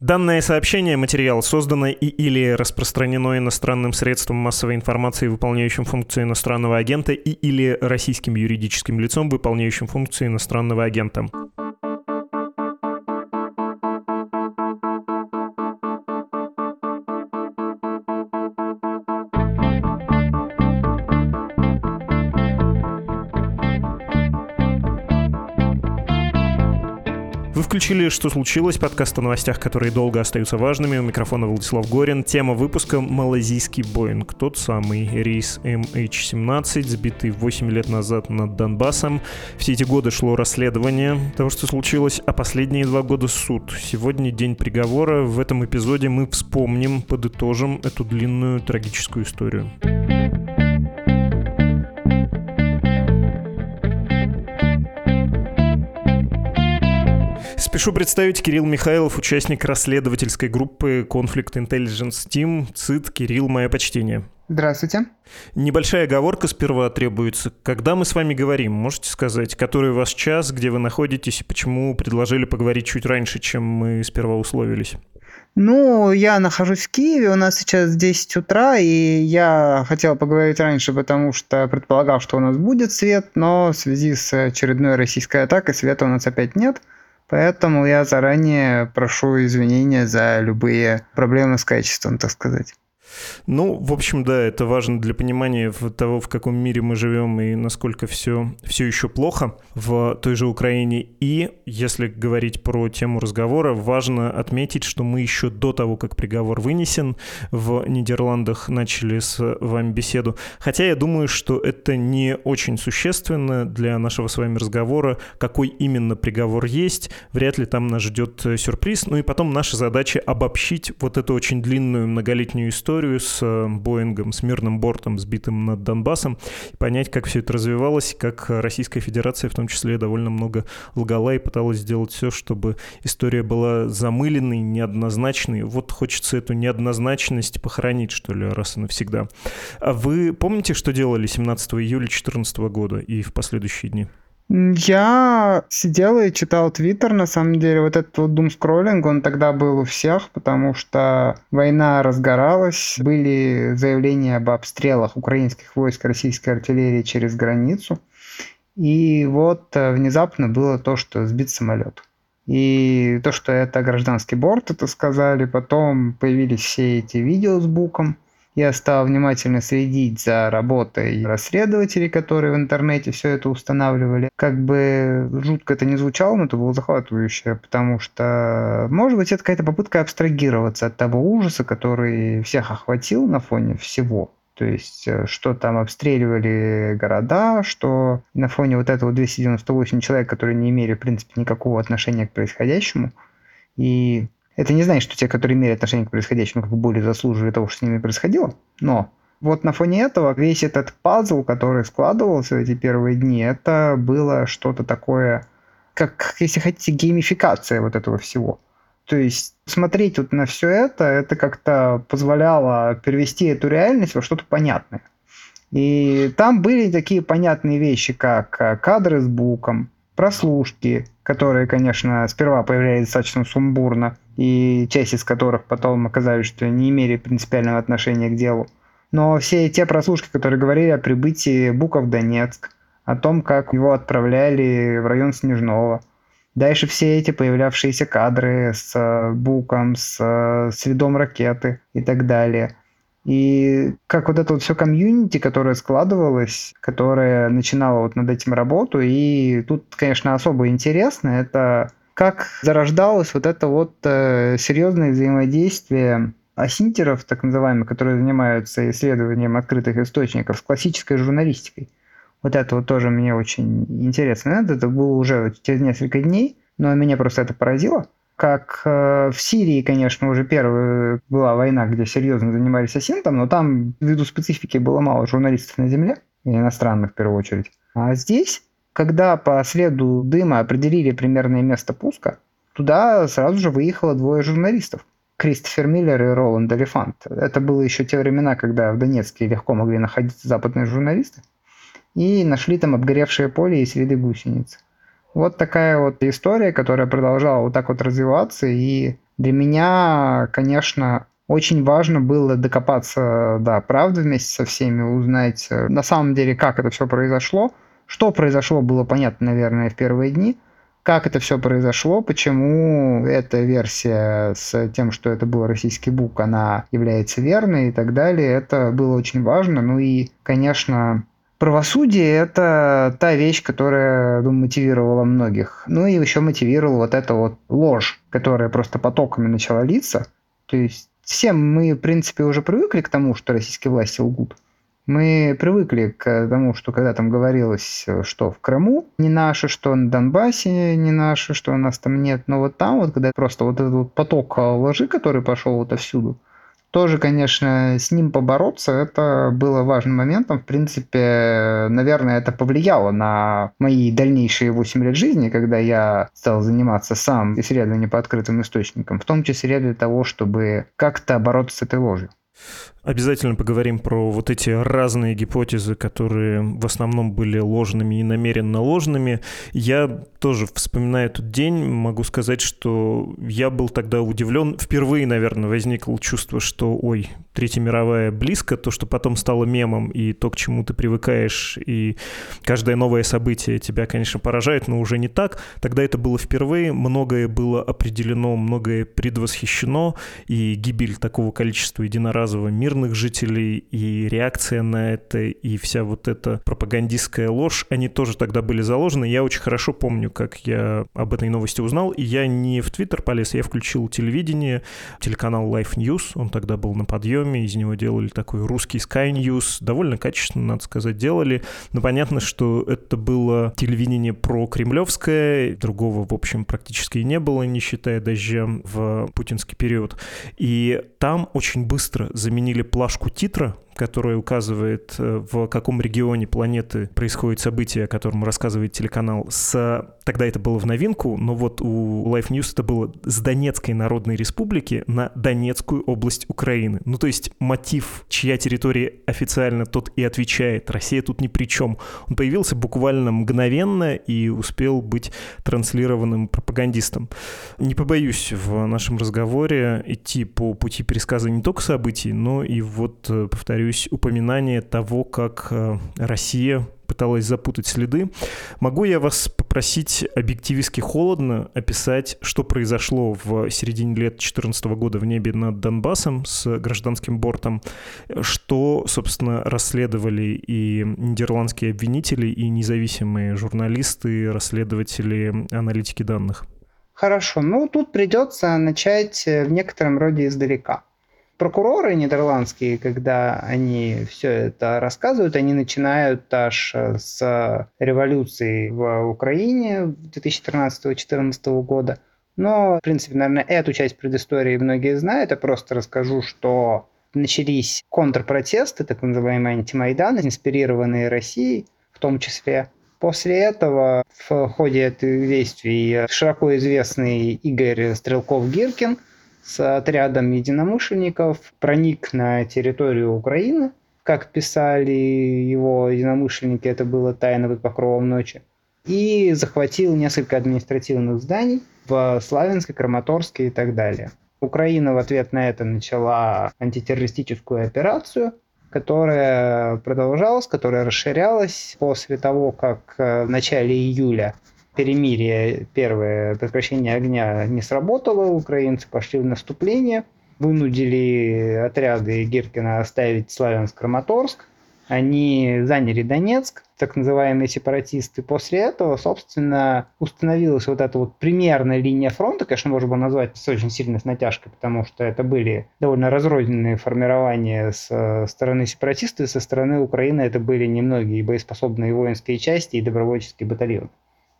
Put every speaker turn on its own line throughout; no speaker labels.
Данное сообщение, материал создано и или распространено иностранным средством массовой информации, выполняющим функции иностранного агента, и или российским юридическим лицом, выполняющим функции иностранного агента. Включили «Что случилось?» подкаст о новостях, которые долго остаются важными. У микрофона Владислав Горин. Тема выпуска — малазийский Боинг. Тот самый рейс MH17, сбитый 8 лет назад над Донбассом. Все эти годы шло расследование того, что случилось, а последние два года суд. Сегодня день приговора. В этом эпизоде мы вспомним, подытожим эту длинную трагическую историю. Спешу представить Кирилл Михайлов, участник расследовательской группы Conflict Intelligence Team. ЦИТ, Кирилл, мое почтение.
Здравствуйте.
Небольшая оговорка сперва требуется. Когда мы с вами говорим, можете сказать, который у вас час, где вы находитесь и почему предложили поговорить чуть раньше, чем мы сперва условились?
Ну, я нахожусь в Киеве, у нас сейчас 10 утра, и я хотел поговорить раньше, потому что предполагал, что у нас будет свет, но в связи с очередной российской атакой света у нас опять нет – Поэтому я заранее прошу извинения за любые проблемы с качеством, так сказать.
Ну, в общем, да, это важно для понимания того, в каком мире мы живем и насколько все, все еще плохо в той же Украине. И, если говорить про тему разговора, важно отметить, что мы еще до того, как приговор вынесен, в Нидерландах начали с вами беседу. Хотя я думаю, что это не очень существенно для нашего с вами разговора, какой именно приговор есть. Вряд ли там нас ждет сюрприз. Ну и потом наша задача обобщить вот эту очень длинную многолетнюю историю, историю с э, Боингом, с мирным бортом, сбитым над Донбассом, и понять, как все это развивалось, как Российская Федерация в том числе довольно много лгала и пыталась сделать все, чтобы история была замыленной, неоднозначной. Вот хочется эту неоднозначность похоронить, что ли, раз и навсегда. А вы помните, что делали 17 июля 2014 года и в последующие дни?
Я сидел и читал Твиттер, на самом деле. Вот этот вот думскроллинг, он тогда был у всех, потому что война разгоралась, были заявления об обстрелах украинских войск российской артиллерии через границу. И вот э, внезапно было то, что сбит самолет. И то, что это гражданский борт, это сказали. Потом появились все эти видео с буком – я стал внимательно следить за работой расследователей, которые в интернете все это устанавливали. Как бы жутко это не звучало, но это было захватывающе, потому что, может быть, это какая-то попытка абстрагироваться от того ужаса, который всех охватил на фоне всего. То есть, э, что там обстреливали города, что на фоне вот этого 298 человек, которые не имели, в принципе, никакого отношения к происходящему. И это не значит, что те, которые имели отношение к происходящему, как бы более заслуживали того, что с ними происходило. Но вот на фоне этого весь этот пазл, который складывался в эти первые дни, это было что-то такое, как, если хотите, геймификация вот этого всего. То есть смотреть вот на все это, это как-то позволяло перевести эту реальность во что-то понятное. И там были такие понятные вещи, как э, кадры с буком, прослушки, которые, конечно, сперва появлялись достаточно сумбурно, и часть из которых потом оказались, что не имели принципиального отношения к делу. Но все те прослушки, которые говорили о прибытии Бука в Донецк, о том, как его отправляли в район Снежного, Дальше все эти появлявшиеся кадры с Буком, с следом ракеты и так далее – и как вот это вот все комьюнити, которое складывалось, которое начинало вот над этим работу, и тут, конечно, особо интересно, это как зарождалось вот это вот э, серьезное взаимодействие асинтеров, так называемых, которые занимаются исследованием открытых источников, с классической журналистикой. Вот это вот тоже мне очень интересно. Это было уже через несколько дней, но меня просто это поразило как э, в Сирии, конечно, уже первая была война, где серьезно занимались асинтом, но там ввиду специфики было мало журналистов на земле, иностранных в первую очередь. А здесь, когда по следу дыма определили примерное место пуска, туда сразу же выехало двое журналистов. Кристофер Миллер и Роланд Элефант. Это было еще те времена, когда в Донецке легко могли находиться западные журналисты. И нашли там обгоревшее поле и следы гусениц. Вот такая вот история, которая продолжала вот так вот развиваться, и Для меня, конечно, очень важно было докопаться до правды вместе со всеми, узнать э, на самом деле, как это все произошло. Что произошло, было понятно, наверное, в первые дни – как это все произошло, почему эта версия с тем, что это был российский бук, она является верной и так далее. Это было очень важно. Ну и, конечно, правосудие – это та вещь, которая, думаю, мотивировала многих. Ну и еще мотивировала вот эта вот ложь, которая просто потоками начала литься. То есть всем мы, в принципе, уже привыкли к тому, что российские власти лгут. Мы привыкли к тому, что когда там говорилось, что в Крыму не наше, что на Донбассе не наше, что у нас там нет. Но вот там вот, когда просто вот этот вот поток лжи, который пошел вот отовсюду, тоже, конечно, с ним побороться, это было важным моментом. В принципе, наверное, это повлияло на мои дальнейшие 8 лет жизни, когда я стал заниматься сам исследованием по открытым источникам, в том числе для того, чтобы как-то бороться с этой ложью.
Обязательно поговорим про вот эти разные гипотезы, которые в основном были ложными и намеренно ложными. Я тоже, вспоминая этот день, могу сказать, что я был тогда удивлен. Впервые, наверное, возникло чувство, что, ой, Третья мировая близко, то, что потом стало мемом, и то, к чему ты привыкаешь, и каждое новое событие тебя, конечно, поражает, но уже не так. Тогда это было впервые, многое было определено, многое предвосхищено, и гибель такого количества единоразово мирных жителей, и реакция на это, и вся вот эта пропагандистская ложь, они тоже тогда были заложены. Я очень хорошо помню, как я об этой новости узнал, и я не в Твиттер полез, я включил телевидение, телеканал Life News, он тогда был на подъеме, Xiaomi, из него делали такой русский Sky News, довольно качественно, надо сказать, делали, но понятно, что это было телевидение про кремлевское, другого, в общем, практически не было, не считая дождя в путинский период, и там очень быстро заменили плашку титра, которая указывает, э, в каком регионе планеты происходит событие, о котором рассказывает телеканал, с... тогда это было в новинку, но вот у Life News это было с Донецкой Народной Республики на Донецкую область Украины. Ну, то есть мотив, чья территория официально тот и отвечает. Россия тут ни при чем. Он появился буквально мгновенно и успел быть транслированным пропагандистом. Не побоюсь в нашем разговоре идти по пути пересказа не только событий, но и вот, э, повторю, повторюсь, упоминание того, как э, Россия пыталась запутать следы. Могу я вас попросить объективистски холодно описать, что произошло в середине лет 2014 года в небе над Донбассом с гражданским бортом, что, собственно, расследовали и нидерландские обвинители, и независимые журналисты, расследователи, аналитики данных?
Хорошо, ну тут придется начать в некотором роде издалека прокуроры нидерландские, когда они все это рассказывают, они начинают аж э, с революции в Украине 2013-2014 года. Но, в принципе, наверное, эту часть предыстории многие знают. Я просто расскажу, что начались контрпротесты, так называемые антимайданы, инспирированные Россией в том числе. После этого в ходе этих действий широко известный Игорь Стрелков-Гиркин – с отрядом единомышленников проник на территорию Украины. Как писали его единомышленники, это было тайно под покровом ночи. И захватил несколько административных зданий в Славянске, Краматорске и так далее. Украина в ответ на это начала антитеррористическую операцию, которая продолжалась, которая расширялась после того, как в начале июля перемирие, первое прекращение огня не сработало, украинцы пошли в наступление, вынудили отряды Гиркина оставить Славянск-Краматорск, они заняли Донецк, так называемые сепаратисты. После этого, собственно, установилась вот эта вот примерная линия фронта, конечно, можно было назвать с очень сильной натяжкой, потому что это были довольно разрозненные формирования с э, стороны сепаратистов, и со стороны Украины это были немногие боеспособные воинские части и добровольческие батальоны.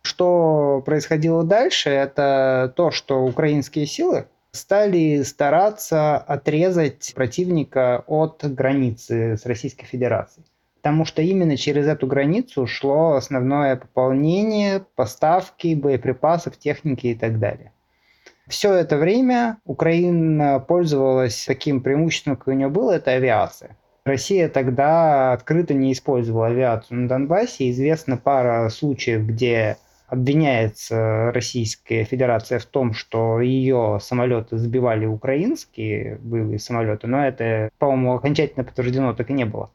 Что происходило дальше, это то, что украинские силы стали стараться отрезать противника от границы с Российской Федерацией. Потому что именно через эту границу шло основное пополнение, поставки боеприпасов, техники и так далее. Все это время Украина пользовалась таким преимуществом, как у нее было, это авиация. Россия тогда открыто не использовала авиацию на Донбассе. Известна пара случаев, где обвиняется Российская Федерация в том, что ее самолеты сбивали украинские боевые самолеты, но это, по-моему, окончательно подтверждено так и не было.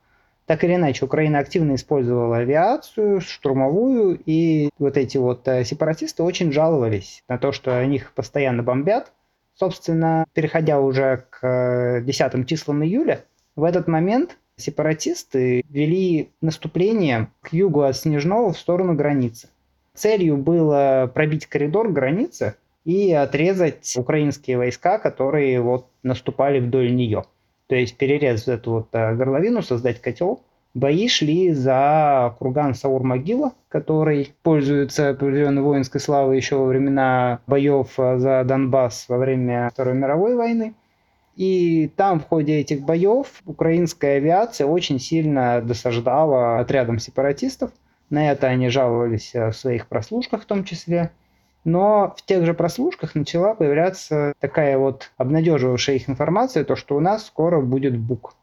Так или иначе, Украина активно использовала авиацию, штурмовую, и вот эти вот э, сепаратисты очень жаловались на то, что они их постоянно бомбят. Собственно, переходя уже к 10 э, числам июля, в этот момент сепаратисты вели наступление к югу от Снежного в сторону границы. Целью было пробить коридор границы и отрезать украинские войска, которые вот наступали вдоль нее. То есть перерезать эту вот э, горловину, создать котел. Бои шли за курган Саур-Могила, который пользуется определенной воинской славой еще во времена боев э, за Донбасс во время Второй мировой войны. И там в ходе этих боев украинская авиация очень сильно досаждала отрядам сепаратистов – на это они жаловались э, в своих прослушках в том числе. Но в тех же прослушках начала появляться такая вот обнадеживавшая их информация, то, что у нас скоро будет БУК.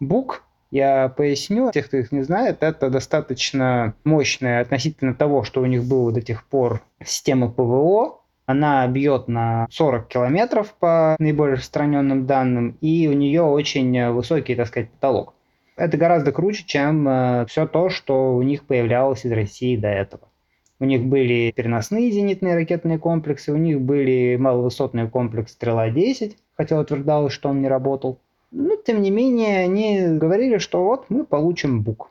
БУК, я поясню, тех, кто их не знает, это достаточно мощная относительно того, что у них было до тех пор система ПВО. Она бьет на 40 километров по наиболее распространенным данным, и у нее очень высокий, так сказать, потолок это гораздо круче, чем э, все то, что у них появлялось из России до этого. У них были переносные зенитные ракетные комплексы, у них были маловысотный комплекс «Стрела-10», хотя утверждалось, что он не работал. Но, тем не менее, они говорили, что вот мы получим БУК.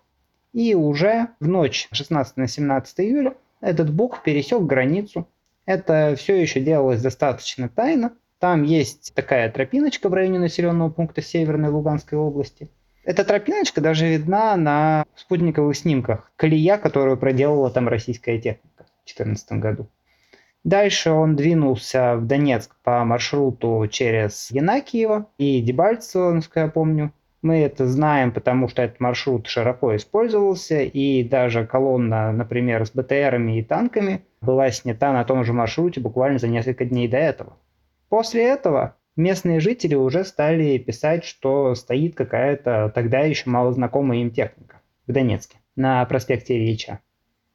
И уже в ночь 16 на 17 июля этот БУК пересек границу. Это все еще делалось достаточно тайно. Там есть такая тропиночка в районе населенного пункта Северной Луганской области – эта тропиночка даже видна на спутниковых снимках. Колея, которую проделала там российская техника в 2014 году. Дальше он двинулся в Донецк по маршруту через Янакиево и Дебальцево, насколько я помню. Мы это знаем, потому что этот маршрут широко использовался, и даже колонна, например, с БТРами и танками была снята на том же маршруте буквально за несколько дней до этого. После этого местные жители уже стали писать, что стоит какая-то тогда еще малознакомая им техника в Донецке на проспекте Ильича.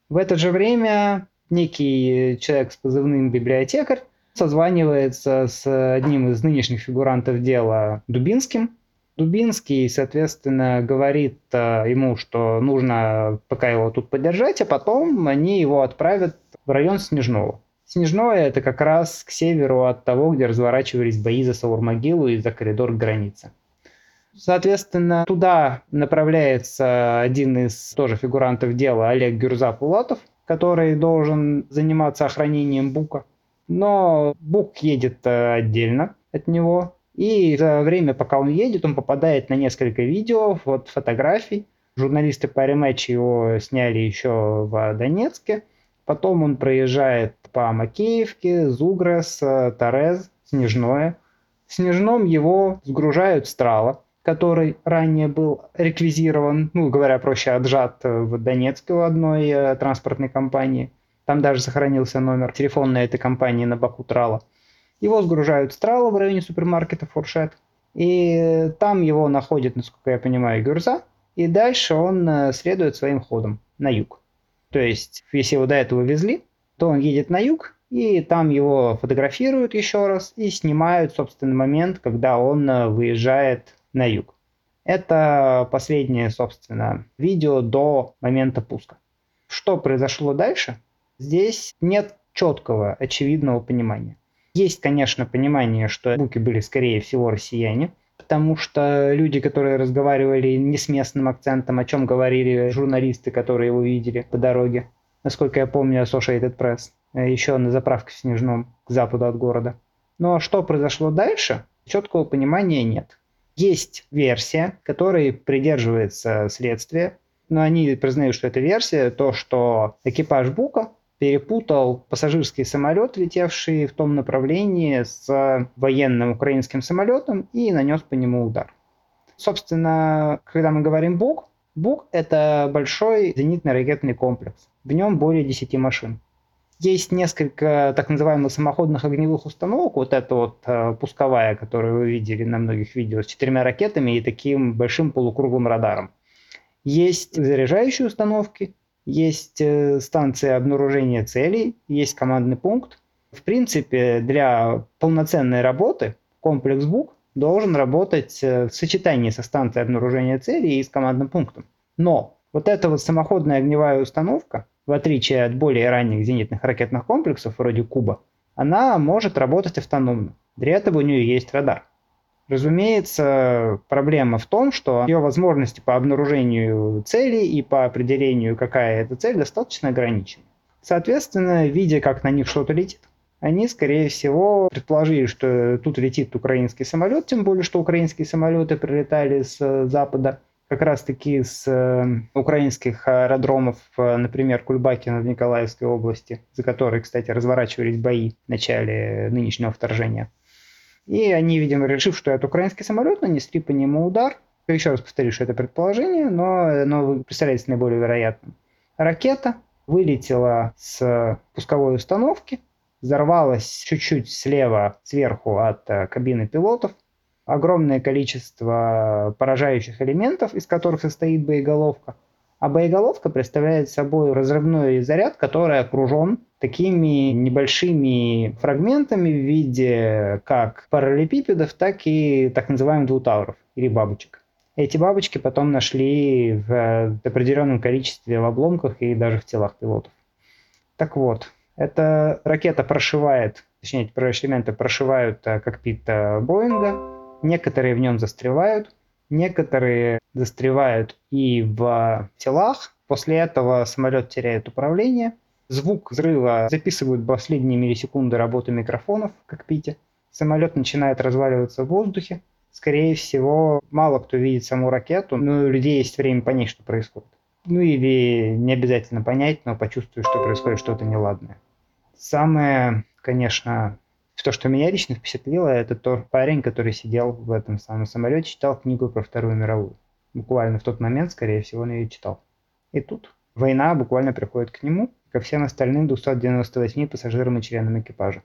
В это же время некий человек с позывным библиотекарь созванивается с одним из нынешних фигурантов дела Дубинским. Дубинский, соответственно, говорит э, ему, что нужно пока его тут поддержать, а потом они его отправят в район Снежного. Снежное – это как раз к северу от того, где разворачивались бои за Саур-могилу и за коридор к границе. Соответственно, туда направляется один из тоже фигурантов дела Олег Гюрза-Пулатов, который должен заниматься охранением Бука. Но Бук едет э, отдельно от него, и за время, пока он едет, он попадает на несколько видео, вот фотографий. Журналисты по рематчу его сняли еще в Донецке. Потом он проезжает по Макеевке, Зугрес, Торез, Снежное. В Снежном его сгружают Страла, который ранее был реквизирован, ну, говоря проще, отжат в Донецке у одной э, транспортной компании. Там даже сохранился номер телефона этой компании на боку Трала. Его сгружают в Трала в районе супермаркета Фуршет. И там его находит, насколько я понимаю, Гюрза. И дальше он э, следует своим ходом на юг. То есть, если его до этого везли, то он едет на юг, и там его фотографируют еще раз и снимают, собственно, момент, когда он э, выезжает на юг. Это последнее, собственно, видео до момента пуска. Что произошло дальше? Здесь нет четкого, очевидного понимания. Есть, конечно, понимание, что буки были, скорее всего, россияне – потому что люди, которые разговаривали не с местным акцентом, о чем говорили журналисты, которые его видели по дороге, насколько я помню, Associated Press, э, еще на заправке в Снежном, к западу от города. Но что произошло дальше, четкого понимания нет. Есть версия, которой придерживается следствие, но они признают, что это версия, то, что экипаж Бука перепутал пассажирский самолет, летевший в том направлении, с военным украинским самолетом и нанес по нему удар. Собственно, когда мы говорим БУК, БУК – это большой зенитный ракетный комплекс. В нем более 10 машин. Есть несколько так называемых самоходных огневых установок, вот эта вот э, пусковая, которую вы видели на многих видео, с четырьмя ракетами и таким большим полукруглым радаром. Есть заряжающие установки, есть э, станция обнаружения целей, есть командный пункт. В принципе, для полноценной работы комплекс БУК должен работать э, в сочетании со станцией обнаружения целей и с командным пунктом. Но вот эта вот самоходная огневая установка, в отличие от более ранних зенитных ракетных комплексов вроде Куба, она может работать автономно. Для этого у нее есть радар. Разумеется, проблема в том, что ее возможности по обнаружению цели и по определению, какая это цель, достаточно ограничены. Соответственно, видя, как на них что-то летит, они, скорее всего, предположили, что тут летит украинский самолет, тем более, что украинские самолеты прилетали с запада, как раз-таки с э, украинских аэродромов, э, например, Кульбакина в Николаевской области, за которые, кстати, разворачивались бои в начале нынешнего вторжения. И они, видимо, решив, что это украинский самолет, нанесли по нему удар. Еще раз повторю, что это предположение, но оно представляется наиболее вероятным. Ракета вылетела с пусковой установки, взорвалась чуть-чуть слева, сверху от э, кабины пилотов. Огромное количество поражающих элементов, из которых состоит боеголовка. А боеголовка представляет собой разрывной заряд, который окружен такими небольшими фрагментами в виде как параллелепипедов, так и так называемых двутауров или бабочек. Эти бабочки потом нашли в определенном количестве в обломках и даже в телах пилотов. Так вот, эта ракета прошивает, точнее, элементы прошивают э, кокпит э, Боинга, некоторые в нем застревают, некоторые застревают и в телах, после этого самолет теряет управление – Звук взрыва записывают последние миллисекунды работы микрофонов в кокпите. Самолет начинает разваливаться в воздухе. Скорее всего, мало кто видит саму ракету, но у людей есть время понять, что происходит. Ну или не обязательно понять, но почувствовать, что происходит что-то неладное. Самое, конечно, то, что меня лично впечатлило, это тот парень, который сидел в этом самом самолете, читал книгу про Вторую мировую. Буквально в тот момент, скорее всего, он ее читал. И тут война буквально приходит к нему, ко всем остальным 298 пассажирам и членам экипажа.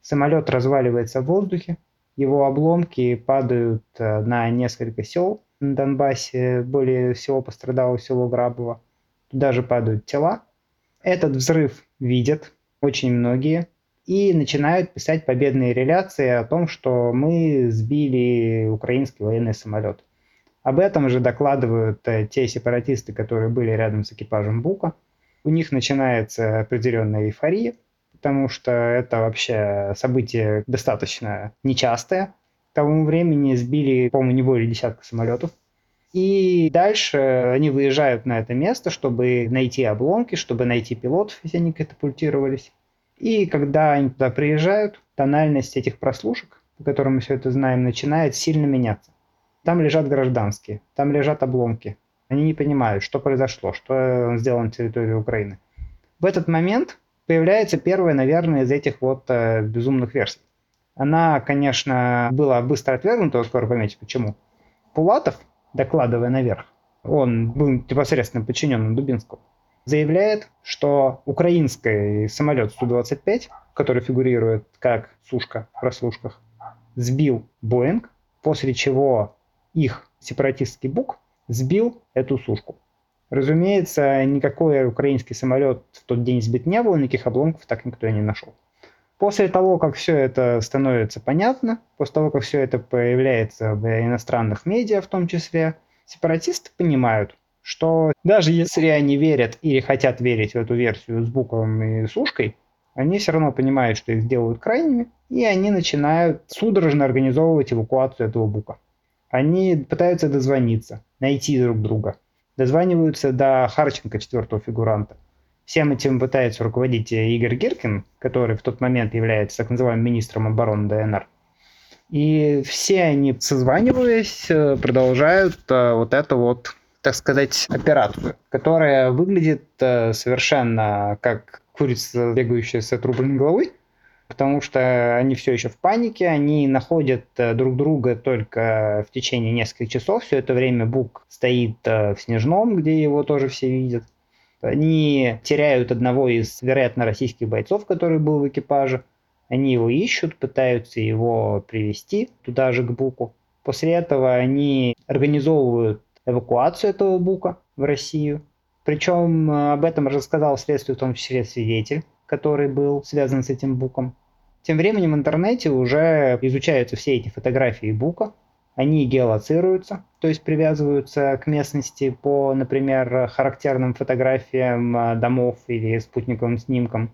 Самолет разваливается в воздухе, его обломки падают э, на несколько сел на Донбассе, более всего пострадало село Грабово. Туда же падают тела. Этот взрыв видят очень многие и начинают писать победные реляции о том, что мы сбили украинский военный самолет. Об этом же докладывают э, те сепаратисты, которые были рядом с экипажем Бука – у них начинается определенная эйфория, потому что это вообще событие достаточно нечастое. К тому времени сбили, по-моему, не более десятка самолетов. И дальше они выезжают на это место, чтобы найти обломки, чтобы найти пилотов, если они катапультировались. И когда они туда приезжают, тональность этих прослушек, по которым мы все это знаем, начинает сильно меняться. Там лежат гражданские, там лежат обломки, они не понимают, что произошло, что сделано на территории Украины. В этот момент появляется первая, наверное, из этих вот э, безумных версий. Она, конечно, была быстро отвергнута, скоро поймете почему. Пулатов, докладывая наверх, он был непосредственно подчиненным Дубинскому, заявляет, что украинский самолет Су-25, который фигурирует как сушка в прослушках, сбил Боинг, после чего их сепаратистский БУК сбил эту сушку. Разумеется, никакой украинский самолет в тот день сбит не было, никаких обломков так никто и не нашел. После того, как все это становится понятно, после того, как все это появляется в иностранных медиа в том числе, сепаратисты понимают, что даже если они верят или хотят верить в эту версию с буквом и сушкой, они все равно понимают, что их сделают крайними, и они начинают судорожно организовывать эвакуацию этого бука. Они пытаются дозвониться, найти друг друга. Дозваниваются до Харченко, четвертого фигуранта. Всем этим пытается руководить Игорь Гиркин, который в тот момент является так называемым министром обороны ДНР. И все они, созваниваясь, продолжают э, вот эту вот, так сказать, операцию, которая выглядит э, совершенно как курица, бегающая с отрубленной головой, потому что они все еще в панике, они находят э, друг друга только в течение нескольких часов. Все это время Бук стоит э, в Снежном, где его тоже все видят. Они теряют одного из, вероятно, российских бойцов, который был в экипаже. Они его ищут, пытаются его привести туда же к Буку. После этого они организовывают эвакуацию этого Бука в Россию Причем э, об этом рассказал следствию в том числе свидетель, который был связан с этим буком. Тем временем в интернете уже изучаются все эти фотографии бука, они геолоцируются, то есть привязываются к местности по, например, характерным фотографиям э, домов или спутниковым снимкам.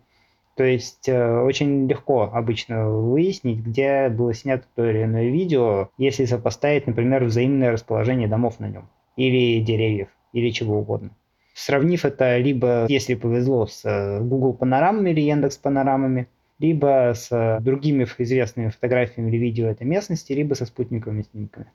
То есть э, очень легко обычно выяснить, где было снято то или иное видео, если сопоставить, например, взаимное расположение домов на нем, или деревьев, или чего угодно сравнив это либо, если повезло, с э, Google панорамами или Яндекс панорамами, либо с э, другими известными фотографиями или видео этой местности, либо со спутниковыми снимками.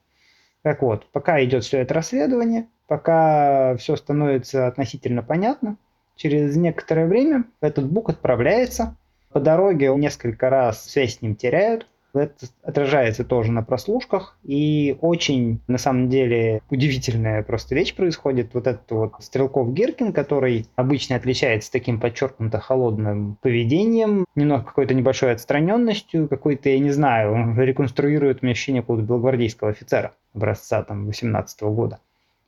Так вот, пока идет все это расследование, пока все становится относительно понятно, через некоторое время этот бук отправляется, по дороге несколько раз связь с ним теряют, это отражается тоже на прослушках. И очень, на самом деле, удивительная просто вещь происходит. Вот этот вот Стрелков Гиркин, который обычно отличается таким подчеркнуто холодным поведением, немного какой-то небольшой отстраненностью, какой-то, я не знаю, он реконструирует мне ощущение какого-то белогвардейского офицера образца там 18 года.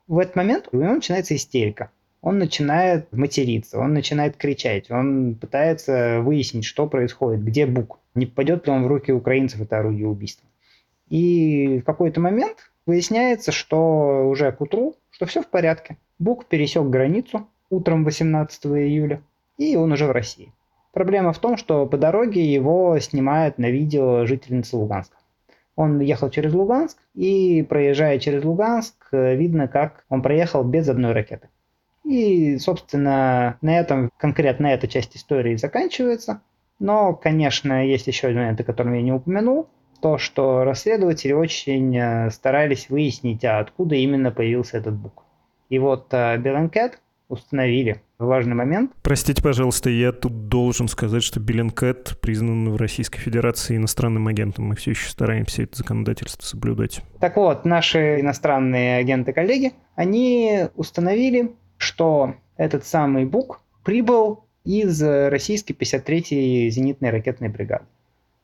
В этот момент у него начинается истерика он начинает материться, он начинает кричать, он пытается выяснить, что происходит, где Бук, не попадет ли он в руки украинцев это орудие убийства. И в какой-то момент выясняется, что уже к утру, что все в порядке. Бук пересек границу утром 18 июля, и он уже в России. Проблема в том, что по дороге его снимает на видео жительница Луганска. Он ехал через Луганск, и проезжая через Луганск, видно, как он проехал без одной ракеты. И, собственно, на этом конкретно эта часть истории заканчивается. Но, конечно, есть еще один момент, о котором я не упомянул. То, что расследователи очень э, старались выяснить, а откуда именно появился этот бук. И вот Bellingcat установили важный момент.
Простите, пожалуйста, я тут должен сказать, что Bellingcat признан в Российской Федерации иностранным агентом. Мы все еще стараемся это законодательство соблюдать.
Так вот, наши иностранные агенты-коллеги, они установили, что этот самый Бук прибыл из российской 53-й зенитной ракетной бригады.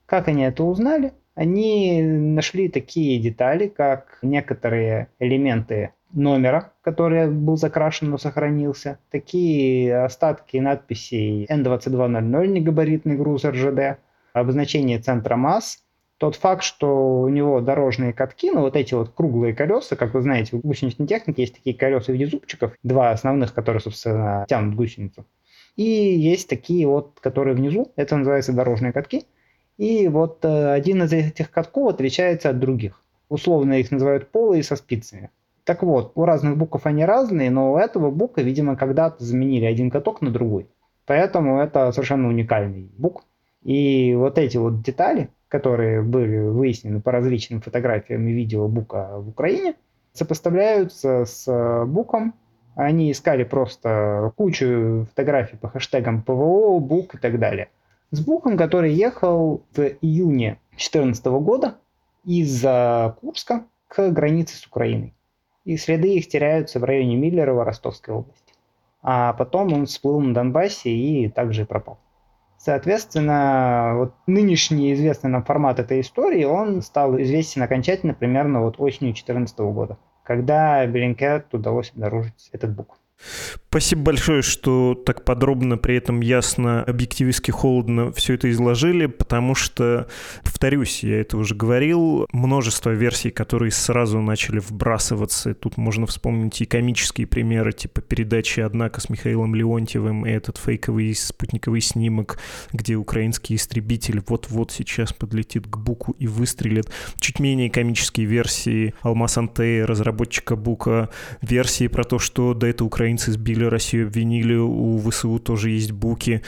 Как они это узнали? Они нашли такие детали, как некоторые элементы номера, который был закрашен, но сохранился, такие остатки надписей N2200 негабаритный груз РЖД, обозначение центра масс, тот факт, что у него дорожные катки, ну вот эти вот круглые колеса, как вы знаете, в гусеничной технике есть такие колеса в виде зубчиков, два основных, которые, собственно, тянут гусеницу. И есть такие вот, которые внизу, это называется дорожные катки. И вот э, один из этих катков отличается от других. Условно их называют полые со спицами. Так вот, у разных букв они разные, но у этого бука, видимо, когда-то заменили один каток на другой. Поэтому это совершенно уникальный бук. И вот эти вот детали, которые были выяснены по различным фотографиям и видео Бука в Украине, сопоставляются с Буком. Они искали просто кучу фотографий по хэштегам ПВО, Бук и так далее. С Буком, который ехал в июне 2014 года из Курска к границе с Украиной. И следы их теряются в районе Миллерова Ростовской области. А потом он всплыл на Донбассе и также пропал. Соответственно, вот нынешний известный нам формат этой истории, он стал известен окончательно примерно вот осенью 2014 года, когда Беллинкет удалось обнаружить этот бук.
Спасибо большое, что так подробно, при этом ясно, объективистски холодно все это изложили, потому что, повторюсь, я это уже говорил, множество версий, которые сразу начали вбрасываться. Тут можно вспомнить и комические примеры, типа передачи «Однако» с Михаилом Леонтьевым и этот фейковый спутниковый снимок, где украинский истребитель вот-вот сейчас подлетит к Буку и выстрелит. Чуть менее комические версии Алмаз Антея, разработчика Бука, версии про то, что этого Украина украинцы сбили Россию, обвинили, у ВСУ тоже есть буки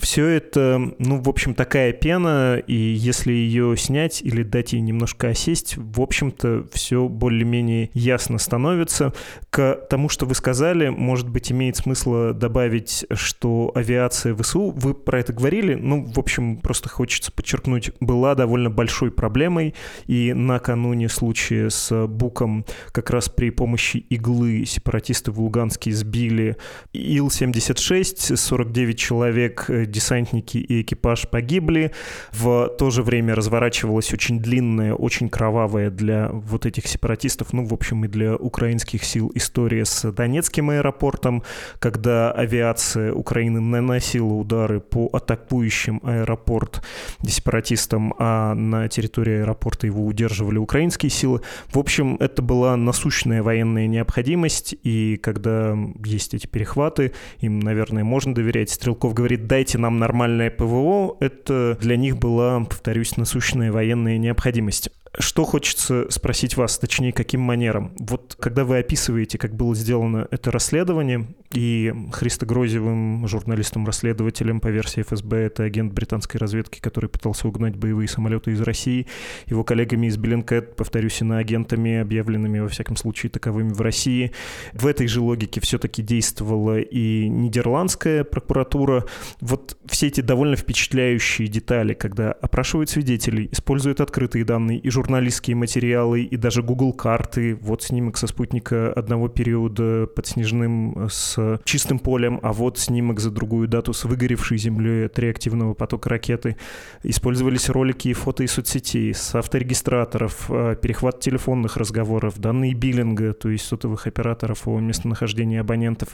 все это, ну, в общем, такая пена, и если ее снять или дать ей немножко осесть, в общем-то, все более-менее ясно становится. К тому, что вы сказали, может быть, имеет смысл добавить, что авиация ВСУ, вы про это говорили, ну, в общем, просто хочется подчеркнуть, была довольно большой проблемой, и накануне случая с Буком как раз при помощи иглы сепаратисты в Луганске сбили Ил-76, 49 человек десантники и экипаж погибли. В то же время разворачивалась очень длинная, очень кровавая для вот этих сепаратистов, ну, в общем, и для украинских сил история с Донецким аэропортом, когда авиация Украины наносила удары по атакующим аэропорт сепаратистам, а на территории аэропорта его удерживали украинские силы. В общем, это была насущная военная необходимость, и когда есть эти перехваты, им, наверное, можно доверять. Стрелков говорит, дайте нам нормальное ПВО. Это для них была, повторюсь, насущная военная необходимость. Что хочется спросить вас, точнее, каким манером? Вот когда вы описываете, как было сделано это расследование, и Христо Грозевым, журналистом-расследователем по версии ФСБ, это агент британской разведки, который пытался угнать боевые самолеты из России, его коллегами из Беллинкет, повторюсь, иноагентами, объявленными, во всяком случае, таковыми в России. В этой же логике все-таки действовала и нидерландская прокуратура. Вот все эти довольно впечатляющие детали, когда опрашивают свидетелей, используют открытые данные и журналистские материалы, и даже Google карты. Вот снимок со спутника одного периода под снежным э, с чистым полем, а вот снимок за другую дату с выгоревшей землей от реактивного потока ракеты. Использовались ролики и фото из соцсетей, с авторегистраторов, э, перехват телефонных разговоров, данные биллинга, то есть сотовых операторов о местонахождении абонентов.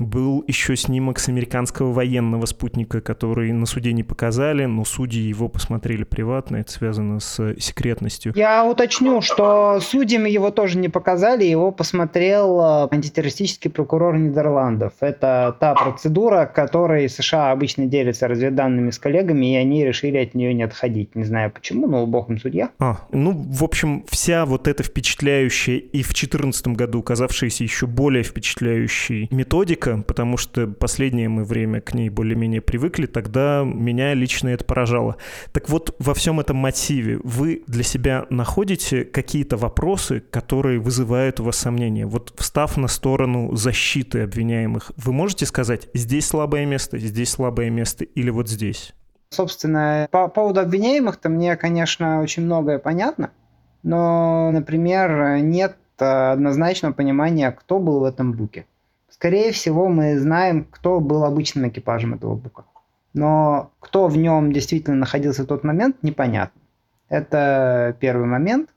Был еще снимок с американского военного спутника, который на суде не показали, но судьи его посмотрели приватно, это связано с секретностью
полностью. Я уточню, что судьями его тоже не показали, его посмотрел э, антитеррористический прокурор Нидерландов. Это та процедура, которой США обычно делятся разведданными с коллегами, и они решили от нее не отходить. Не знаю почему, но бог им судья.
А, ну, в общем, вся вот эта впечатляющая и в 2014 году казавшаяся еще более впечатляющей методика, потому что последнее мы время к ней более-менее привыкли, тогда меня лично это поражало. Так вот, во всем этом мотиве вы для себя находите какие-то вопросы, которые вызывают у вас сомнения? Вот встав на сторону защиты обвиняемых, вы можете сказать, здесь слабое место, здесь слабое место или вот здесь?
Собственно, по поводу обвиняемых-то мне, конечно, очень многое понятно, но, например, нет однозначного понимания, кто был в этом буке. Скорее всего, мы знаем, кто был обычным экипажем этого бука. Но кто в нем действительно находился в тот момент, непонятно. Это первый момент.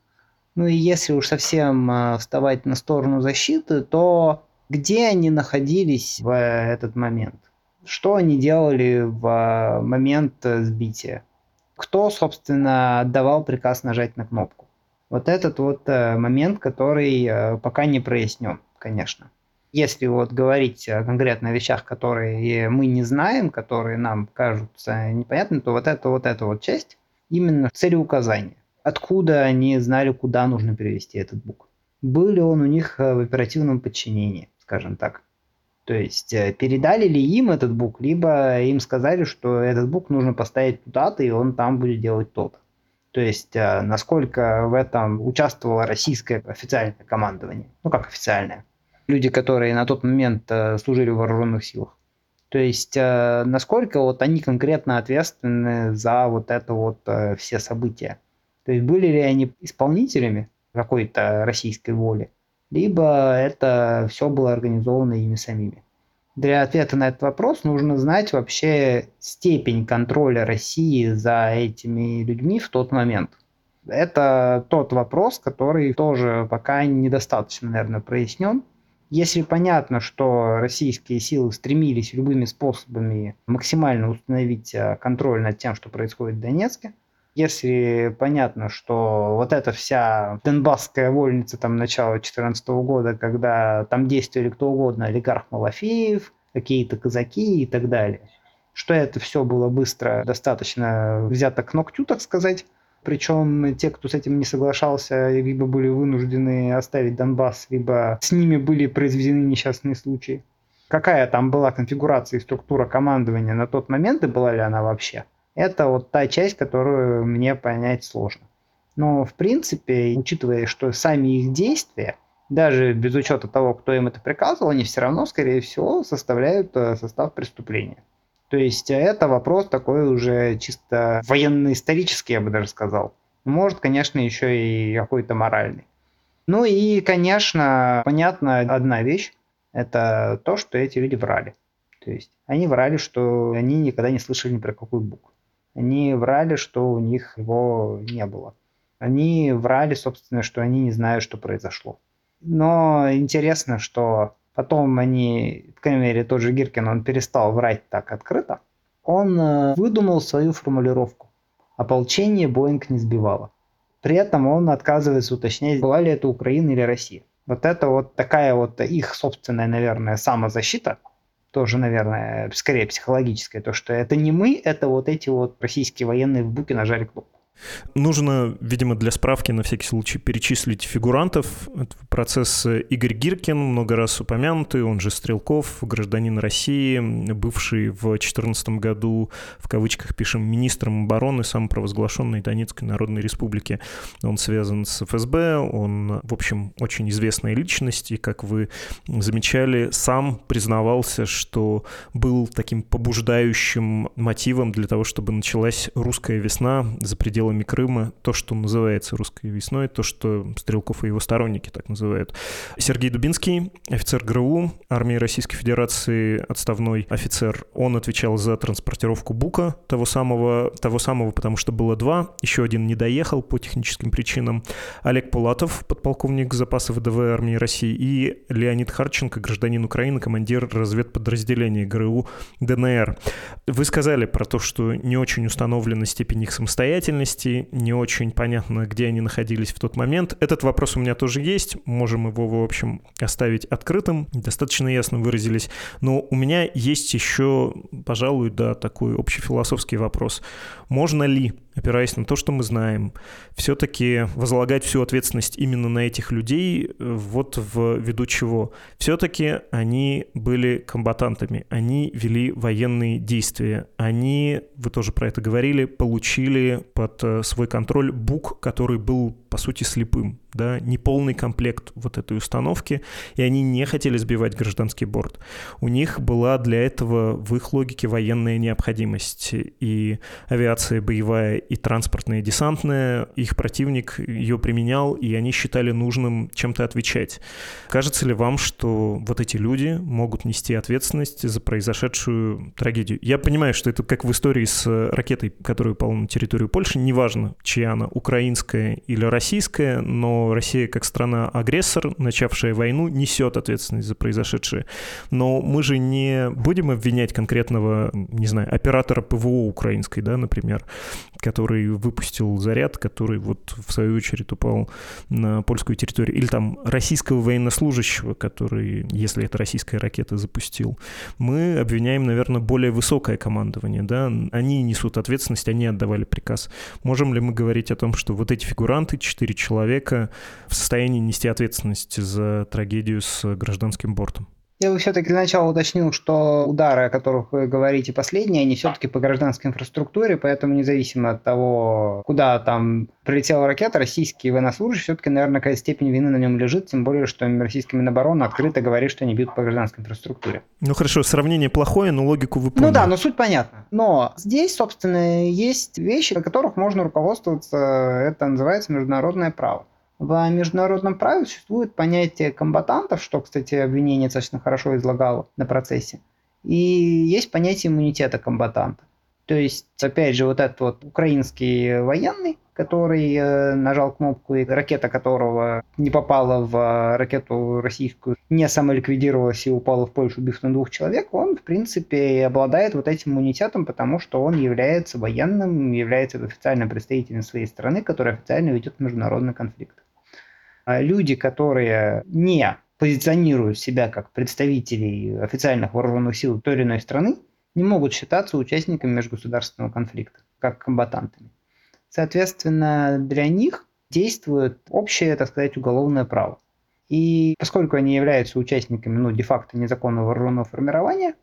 Ну и если уж совсем а, вставать на сторону защиты, то где они находились в этот момент? Что они делали в а, момент сбития? Кто, собственно, отдавал приказ нажать на кнопку? Вот этот вот э, момент, который э, пока не прояснен, конечно. Если вот говорить конкретно вещах, которые мы не знаем, которые нам кажутся непонятными, то вот это вот эта вот часть, именно целеуказания. Откуда они знали, куда нужно перевести этот бук? Был ли он у них э, в оперативном подчинении, скажем так? То есть э, передали ли им этот бук, либо им сказали, что этот бук нужно поставить туда-то, и он там будет делать то-то. То есть э, насколько в этом участвовало российское официальное командование. Ну как официальное. Люди, которые на тот момент служили в вооруженных силах. То есть, э, насколько вот они конкретно ответственны за вот это вот э, все события. То есть, были ли они исполнителями какой-то российской воли, либо это все было организовано ими самими. Для ответа на этот вопрос нужно знать вообще степень контроля России за этими людьми в тот момент. Это тот вопрос, который тоже пока недостаточно, наверное, прояснен. Если понятно, что российские силы стремились любыми способами максимально установить э, контроль над тем, что происходит в Донецке, если понятно, что вот эта вся донбасская вольница там начала 2014 года, когда там действовали кто угодно, олигарх Малафеев, какие-то казаки и так далее, что это все было быстро достаточно взято к ногтю, так сказать, причем те, кто с этим не соглашался, либо были вынуждены оставить Донбасс, либо с ними были произведены несчастные случаи. Какая там была конфигурация и структура командования на тот момент, и была ли она вообще? Это вот та часть, которую мне понять сложно. Но, в принципе, учитывая, что сами их действия, даже без учета того, кто им это приказывал, они все равно, скорее всего, составляют э, состав преступления. То есть э, это вопрос такой уже чисто военно-исторический, я бы даже сказал. Может, конечно, еще и какой-то моральный. Ну и, конечно, понятна одна вещь. Это то, что эти люди врали. То есть они врали, что они никогда не слышали ни про какой бук. Они врали, что у них его не было. Они врали, собственно, что они не знают, что произошло. Но интересно, что потом они, по крайней мере, тот же Гиркин, он перестал врать так открыто. Он э, выдумал свою формулировку. Ополчение Боинг не сбивало. При этом он отказывается уточнять, была ли это Украина или Россия. Вот это вот такая вот их собственная, наверное, самозащита, тоже, наверное, скорее психологическая, то, что это не мы, это вот эти вот российские военные в буке нажали кнопку.
Нужно, видимо, для справки на всякий случай перечислить фигурантов. Процесс Игорь Гиркин, много раз упомянутый, он же Стрелков, гражданин России, бывший в 2014 году, в кавычках пишем, министром обороны самопровозглашенной Донецкой Народной Республики. Он связан с ФСБ, он, в общем, очень известная личность, и, как вы замечали, сам признавался, что был таким побуждающим мотивом для того, чтобы началась русская весна за пределами пределами Крыма то, что называется русской весной, то, что Стрелков и его сторонники так называют. Сергей Дубинский, офицер ГРУ армии Российской Федерации, отставной офицер, он отвечал за транспортировку Бука, того самого, того самого, потому что было два, еще один не доехал по техническим причинам. Олег Пулатов, подполковник запаса ВДВ армии России, и Леонид Харченко, гражданин Украины, командир разведподразделения ГРУ ДНР. Вы сказали про то, что не очень установлена степень их самостоятельности, подробностей, не очень понятно, где они находились в тот момент. Этот вопрос у меня тоже есть, можем его, в общем, оставить открытым, достаточно ясно выразились. Но у меня есть еще, пожалуй, да, такой общефилософский вопрос. Можно ли опираясь на то, что мы знаем, все-таки возлагать всю ответственность именно на этих людей, э, вот в виду чего? Все-таки они были комбатантами, они вели военные действия, они, вы тоже про это говорили, получили под э, свой контроль БУК, который был, по сути, слепым да, неполный комплект вот этой установки, и они не хотели сбивать гражданский борт. У них была для этого в их логике военная необходимость, и авиация боевая, и транспортная, и десантная, их противник ее применял, и они считали нужным чем-то отвечать. Кажется ли вам, что вот эти люди могут нести ответственность за произошедшую трагедию? Я понимаю, что это как в истории с ракетой, которая упала на территорию Польши, неважно, чья она, украинская или российская, но Россия как страна-агрессор, начавшая войну, несет ответственность за произошедшее. Но мы же не будем обвинять конкретного, не знаю, оператора ПВО украинской, да, например, который выпустил заряд, который вот в свою очередь упал на польскую территорию. Или там российского военнослужащего, который, если это российская ракета, запустил. Мы обвиняем, наверное, более высокое командование, да, они несут ответственность, они отдавали приказ. Можем ли мы говорить о том, что вот эти фигуранты, четыре человека, в состоянии нести ответственность за трагедию с гражданским бортом.
Я бы все-таки для начала уточнил, что удары, о которых вы говорите последние, они все-таки по гражданской инфраструктуре, поэтому независимо от того, куда там прилетела ракета, российские военнослужащие, все-таки, наверное, какая степень вины на нем лежит, тем более, что российская Минобороны открыто говорит, что они бьют по гражданской инфраструктуре.
Ну хорошо, сравнение плохое, но логику вы поняли.
Ну да, но суть понятна. Но здесь, собственно, есть вещи, о которых можно руководствоваться, это называется международное право. В международном праве существует понятие комбатантов, что, кстати, обвинение достаточно хорошо излагало на процессе. И есть понятие иммунитета комбатанта. То есть, опять же, вот этот вот украинский военный, который э, нажал кнопку, и ракета которого не попала в ракету российскую, не самоликвидировалась и упала в Польшу, убив на двух человек, он, в принципе, обладает вот этим иммунитетом, потому что он является военным, является официальным представителем своей страны, который официально ведет международный конфликт. А люди, которые не позиционируют себя как представителей официальных вооруженных сил той или иной страны, не могут считаться участниками межгосударственного конфликта, как комбатантами. Соответственно, для них действует общее, так сказать, уголовное право. И поскольку они являются участниками, ну, де-факто незаконного вооруженного формирования,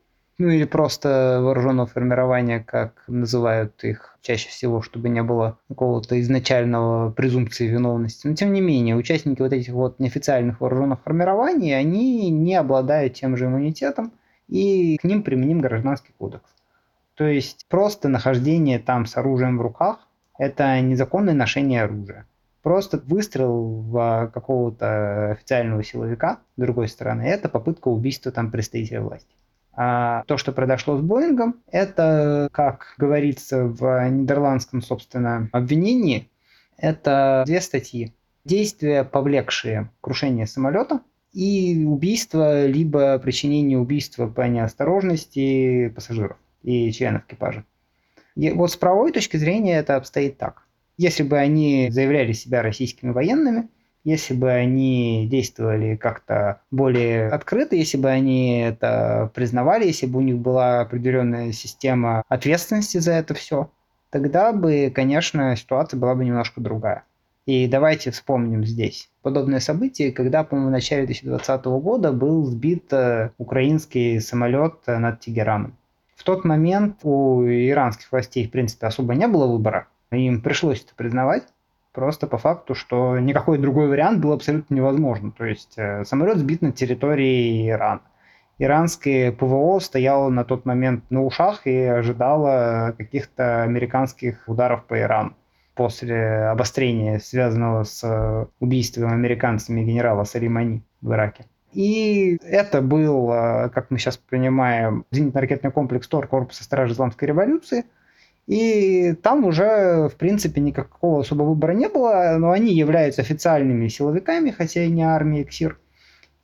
ну или просто вооруженного формирования, как называют их чаще всего, чтобы не было какого-то изначального презумпции виновности. Но тем не менее, участники вот этих вот неофициальных вооруженных формирований, они не обладают тем же иммунитетом, и к ним применим гражданский кодекс. То есть просто нахождение там с оружием в руках – это незаконное ношение оружия. Просто выстрел в какого-то официального силовика, с другой стороны, это попытка убийства там представителя власти. А то, что произошло с Боингом, это, как говорится в нидерландском, собственно, обвинении, это две статьи. Действия, повлекшие крушение самолета, и убийство, либо причинение убийства по неосторожности пассажиров и членов экипажа. И вот с правовой точки зрения это обстоит так. Если бы они заявляли себя российскими военными, если бы они действовали как-то более открыто, если бы они это признавали, если бы у них была определенная система ответственности за это все, тогда бы, конечно, ситуация была бы немножко другая. И давайте вспомним здесь подобное событие, когда, по-моему, в начале 2020 года был сбит э, украинский самолет над Тегераном. В тот момент у иранских властей, в принципе, особо не было выбора. Им пришлось это признавать. Просто по факту, что никакой другой вариант был абсолютно невозможен. То есть э, самолет сбит на территории Ирана. Иранское ПВО стояло на тот момент на ушах и ожидало каких-то американских ударов по Ирану после обострения, связанного с э, убийством американцами генерала Салимани в Ираке. И это был, э, как мы сейчас понимаем, зенитно-ракетный комплекс ТОР Корпуса Стражи Исламской революции. И там уже, в принципе, никакого особого выбора не было, но они являются официальными силовиками, хотя и не армией КСИР.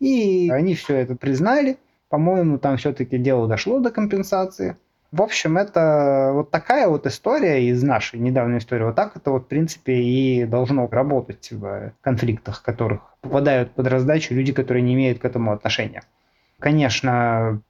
И они все это признали. По-моему, там все-таки дело дошло до компенсации. В общем, это вот такая вот история из нашей недавней истории. Вот так это вот, в принципе, и должно работать в конфликтах, которых попадают под раздачу люди, которые не имеют к этому отношения. Конечно,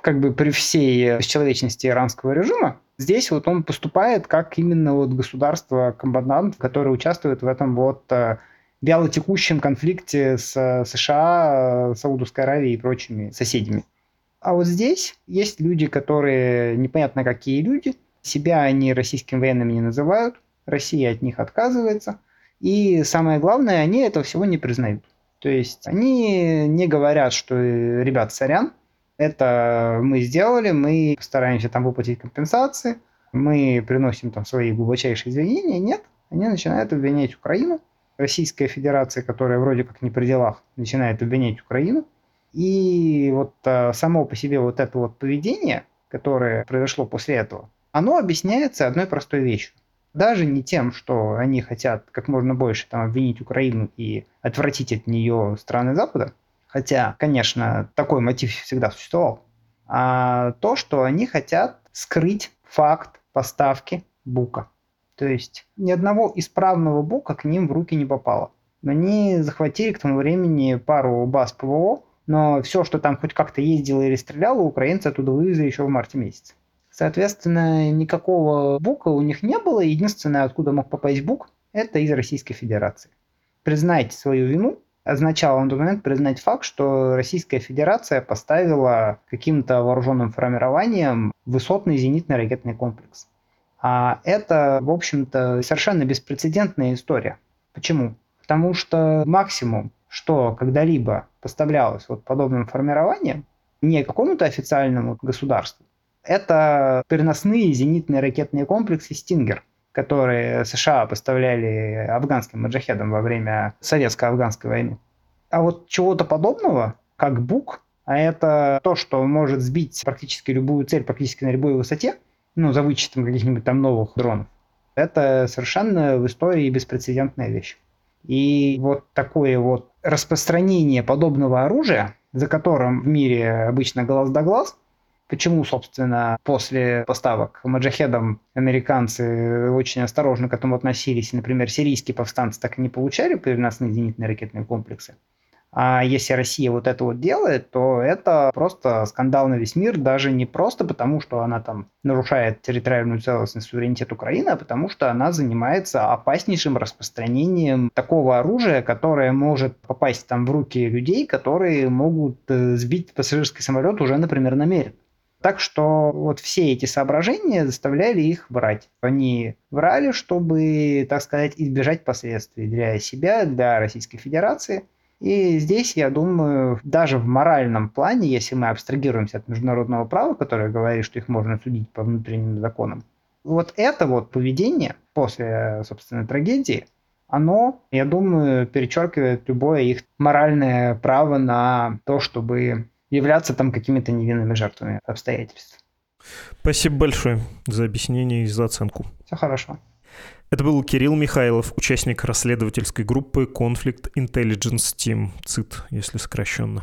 как бы при всей человечности иранского режима, здесь вот он поступает как именно вот государство-комбатант, которое участвует в этом вот э, вялотекущем конфликте с США, Саудовской Аравией и прочими соседями. А вот здесь есть люди, которые непонятно какие люди, себя они российскими военными не называют, Россия от них отказывается, и самое главное, они этого всего не признают. То есть они не говорят, что ребят, сорян, это мы сделали, мы стараемся там выплатить компенсации, мы приносим там свои глубочайшие извинения. Нет, они начинают обвинять Украину. Российская Федерация, которая вроде как не при делах, начинает обвинять Украину. И вот а, само по себе вот это вот поведение, которое произошло после этого, оно объясняется одной простой вещью. Даже не тем, что они хотят как можно больше там обвинить Украину и отвратить от нее страны Запада, хотя, конечно, такой мотив всегда существовал, а то, что они хотят скрыть факт поставки бука. То есть ни одного исправного бука к ним в руки не попало. Они захватили к тому времени пару баз ПВО, но все, что там хоть как-то ездило или стреляло, украинцы оттуда вывезли еще в марте месяце. Соответственно, никакого бука у них не было. Единственное, откуда мог попасть бук, это из Российской Федерации. Признайте свою вину означало на тот момент признать факт, что Российская Федерация поставила каким-то вооруженным формированием высотный зенитный ракетный комплекс. А это, в общем-то, совершенно беспрецедентная история. Почему? Потому что максимум, что когда-либо поставлялось вот подобным формированием, не какому-то официальному государству, это переносные зенитные ракетные комплексы «Стингер», которые США поставляли афганским маджахедам во время советско-афганской войны. А вот чего-то подобного, как БУК, а это то, что может сбить практически любую цель практически на любой высоте, ну, за вычетом каких-нибудь там новых дронов, это совершенно в истории беспрецедентная вещь. И вот такое вот распространение подобного оружия, за которым в мире обычно глаз да глаз, Почему, собственно, после поставок маджахедам американцы очень осторожно к этому относились, и, например, сирийские повстанцы так и не получали переносные зенитные ракетные комплексы? А если Россия вот это вот делает, то это просто скандал на весь мир, даже не просто потому, что она там нарушает территориальную целостность, суверенитет Украины, а потому что она занимается опаснейшим распространением такого оружия, которое может попасть там в руки людей, которые могут э, сбить пассажирский самолет уже, например, намеренно. Так что вот все эти соображения заставляли их врать. Они врали, чтобы, так сказать, избежать последствий для себя, для Российской Федерации – и здесь, я думаю, даже в моральном плане, если мы абстрагируемся от международного права, которое говорит, что их можно судить по внутренним законам, вот это вот поведение после, собственно, трагедии, оно, я думаю, перечеркивает любое их моральное право на то, чтобы являться там какими-то невинными жертвами обстоятельств.
Спасибо большое за объяснение и за оценку.
Все хорошо.
Это был Кирилл Михайлов, участник расследовательской группы Conflict Intelligence Team, ЦИТ, если сокращенно.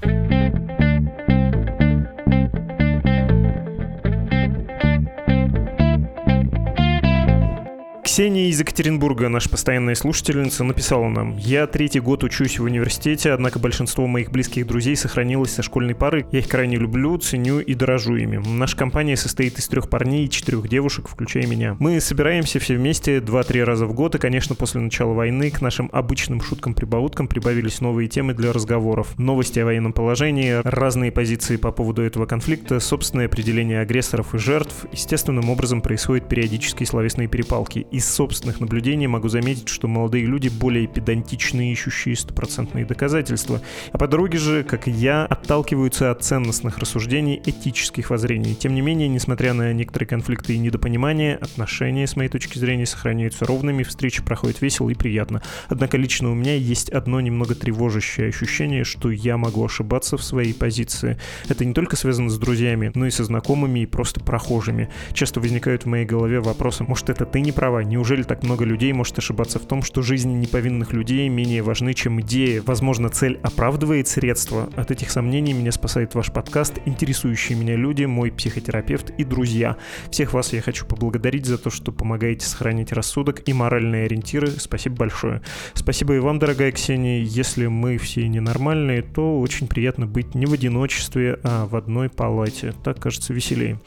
Ксения из Екатеринбурга, наша постоянная слушательница, написала нам. «Я третий год учусь в университете, однако большинство моих близких друзей сохранилось со школьной пары. Я их крайне люблю, ценю и дорожу ими. Наша компания состоит из трех парней и четырех девушек, включая меня. Мы собираемся все вместе 2-3 раза в год, и, конечно, после начала войны к нашим обычным шуткам-прибауткам прибавились новые темы для разговоров. Новости о военном положении, разные позиции по поводу этого конфликта, собственное определение агрессоров и жертв. Естественным образом происходят периодические словесные перепалки. И из собственных наблюдений могу заметить, что молодые люди более педантичные, ищущие стопроцентные доказательства. А по дороге же, как и я, отталкиваются от ценностных рассуждений этических воззрений. Тем не менее, несмотря на некоторые конфликты и недопонимания, отношения, с моей точки зрения, сохраняются ровными, встречи проходят весело и приятно. Однако лично у меня есть одно немного тревожащее ощущение, что я могу ошибаться в своей позиции. Это не только связано с друзьями, но и со знакомыми и просто прохожими. Часто возникают в моей голове вопросы, может это ты не права, Неужели так много людей может ошибаться в том, что жизни неповинных людей менее важны, чем идеи? Возможно, цель оправдывает средства. От этих сомнений меня спасает ваш подкаст, интересующие меня люди, мой психотерапевт и друзья. Всех вас я хочу поблагодарить за то, что помогаете сохранить рассудок и моральные ориентиры. Спасибо большое. Спасибо и вам, дорогая Ксения. Если мы все ненормальные, то очень приятно быть не в одиночестве, а в одной палате. Так кажется веселее.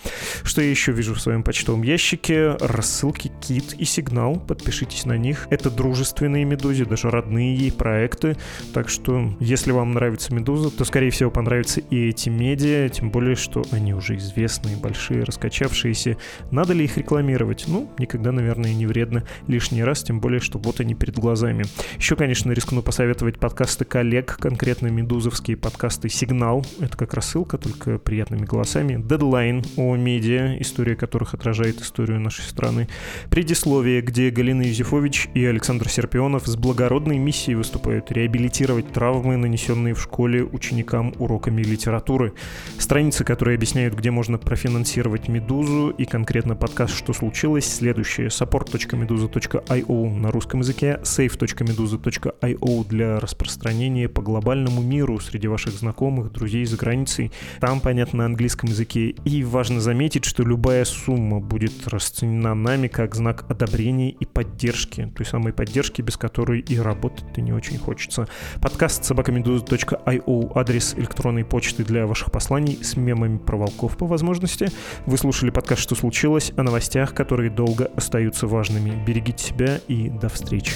Что я еще вижу в своем почтовом ящике? Рассылки Кит и сигнал, подпишитесь на них. Это дружественные медузи, даже родные ей проекты. Так что, если вам нравится Медуза, то, скорее всего, понравятся и эти медиа, тем более, что они уже известные, большие, раскачавшиеся. Надо ли их рекламировать? Ну, никогда, наверное, не вредно лишний раз, тем более, что вот они перед глазами. Еще, конечно, рискну посоветовать подкасты коллег, конкретно медузовские подкасты «Сигнал», это как рассылка, только приятными голосами, «Дедлайн» о медиа, история которых отражает историю нашей страны, «Предисловие» Ростове, где Галина Юзефович и Александр Серпионов с благородной миссией выступают реабилитировать травмы, нанесенные в школе ученикам уроками литературы. Страницы, которые объясняют, где можно профинансировать «Медузу» и конкретно подкаст «Что случилось?» следующие. support.meduza.io на русском языке, save.meduza.io для распространения по глобальному миру среди ваших знакомых, друзей за границей. Там, понятно, на английском языке. И важно заметить, что любая сумма будет расценена нами как знак одобрения одобрения и поддержки, той самой поддержки, без которой и работать-то не очень хочется. Подкаст собакамедуза.io, адрес электронной почты для ваших посланий с мемами про волков по возможности. Вы слушали подкаст «Что случилось?» о новостях, которые долго остаются важными. Берегите себя и до встречи.